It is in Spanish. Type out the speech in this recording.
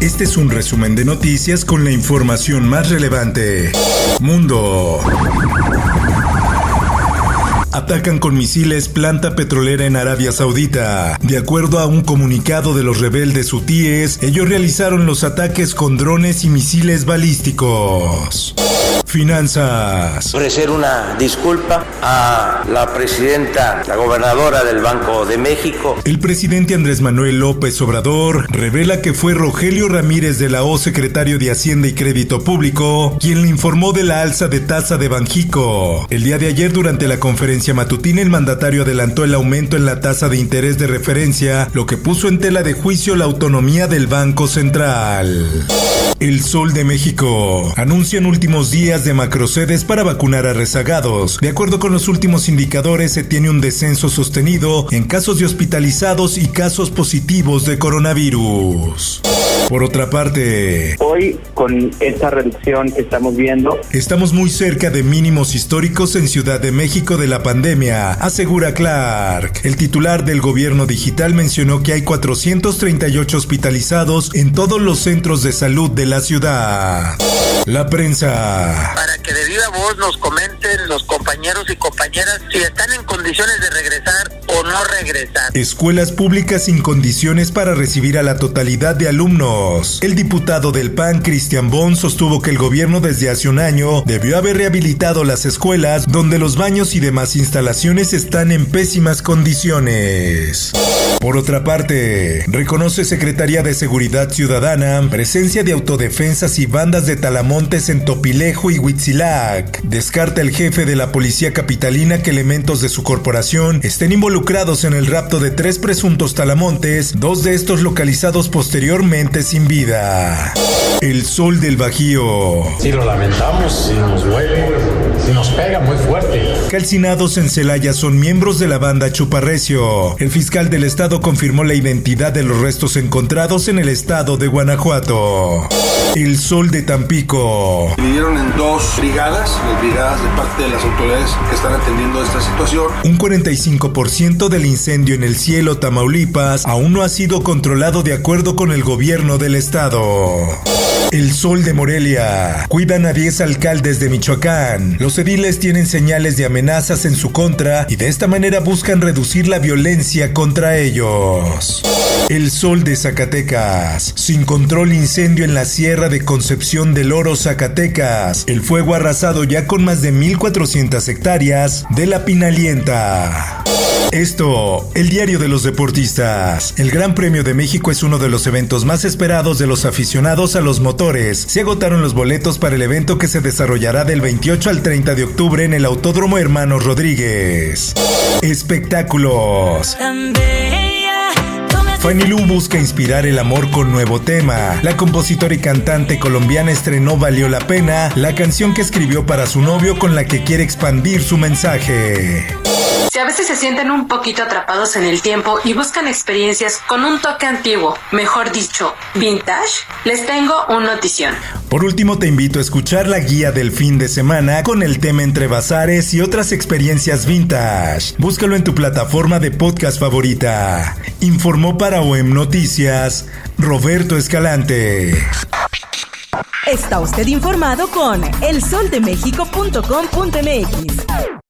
Este es un resumen de noticias con la información más relevante. Mundo. Atacan con misiles planta petrolera en Arabia Saudita. De acuerdo a un comunicado de los rebeldes hutíes, ellos realizaron los ataques con drones y misiles balísticos. Finanzas. Ofrecer una disculpa a la presidenta, la gobernadora del Banco de México. El presidente Andrés Manuel López Obrador revela que fue Rogelio Ramírez de la O, secretario de Hacienda y Crédito Público, quien le informó de la alza de tasa de Banjico. El día de ayer, durante la conferencia matutina, el mandatario adelantó el aumento en la tasa de interés de referencia, lo que puso en tela de juicio la autonomía del Banco Central. El Sol de México. Anuncian últimos días de macrosedes para vacunar a rezagados. De acuerdo con los últimos indicadores, se tiene un descenso sostenido en casos de hospitalizados y casos positivos de coronavirus. Por otra parte, Hoy, con esta reducción que estamos viendo, estamos muy cerca de mínimos históricos en Ciudad de México de la pandemia, asegura Clark. El titular del gobierno digital mencionó que hay 438 hospitalizados en todos los centros de salud de la ciudad. La prensa. Para que de viva voz nos comenten los compañeros y compañeras si están en condiciones de regresar o no regresar. Escuelas públicas sin condiciones para recibir a la totalidad de alumnos. El diputado del PAN, Cristian Bon, sostuvo que el gobierno desde hace un año debió haber rehabilitado las escuelas donde los baños y demás instalaciones están en pésimas condiciones. Por otra parte, reconoce Secretaría de Seguridad Ciudadana presencia de autodefensas y bandas de talamontes en Topilejo y Huitzilac. Descarta el jefe de la policía capitalina que elementos de su corporación estén involucrados en el rapto de tres presuntos talamontes, dos de estos localizados posteriormente sin vida. El sol del Bajío. Si lo lamentamos, si nos duele, si nos pega muy fuerte. Calcinados en Celaya son miembros de la banda Chuparrecio. El fiscal del estado confirmó la identidad de los restos encontrados en el estado de Guanajuato. El sol de Tampico. dividieron en dos brigadas, las brigadas de parte de las autoridades que están atendiendo esta situación. Un 45% del incendio en el cielo Tamaulipas aún no ha sido controlado de acuerdo con el gobierno del estado. El Sol de Morelia. Cuidan a 10 alcaldes de Michoacán. Los ediles tienen señales de amenazas en su contra y de esta manera buscan reducir la violencia contra ellos. El Sol de Zacatecas. Sin control incendio en la Sierra de Concepción del Oro, Zacatecas. El fuego arrasado ya con más de 1.400 hectáreas de la Pinalienta. Esto, el diario de los deportistas. El Gran Premio de México es uno de los eventos más esperados de los aficionados a los motores. Se agotaron los boletos para el evento que se desarrollará del 28 al 30 de octubre en el Autódromo Hermanos Rodríguez. Espectáculos. Fanny Lu busca inspirar el amor con nuevo tema. La compositora y cantante colombiana estrenó Valió la Pena, la canción que escribió para su novio con la que quiere expandir su mensaje. Si a veces se sienten un poquito atrapados en el tiempo y buscan experiencias con un toque antiguo, mejor dicho, vintage, les tengo un notición. Por último, te invito a escuchar la guía del fin de semana con el tema entre bazares y otras experiencias vintage. Búscalo en tu plataforma de podcast favorita. Informó para OEM Noticias Roberto Escalante. Está usted informado con elsoldemexico.com.mx.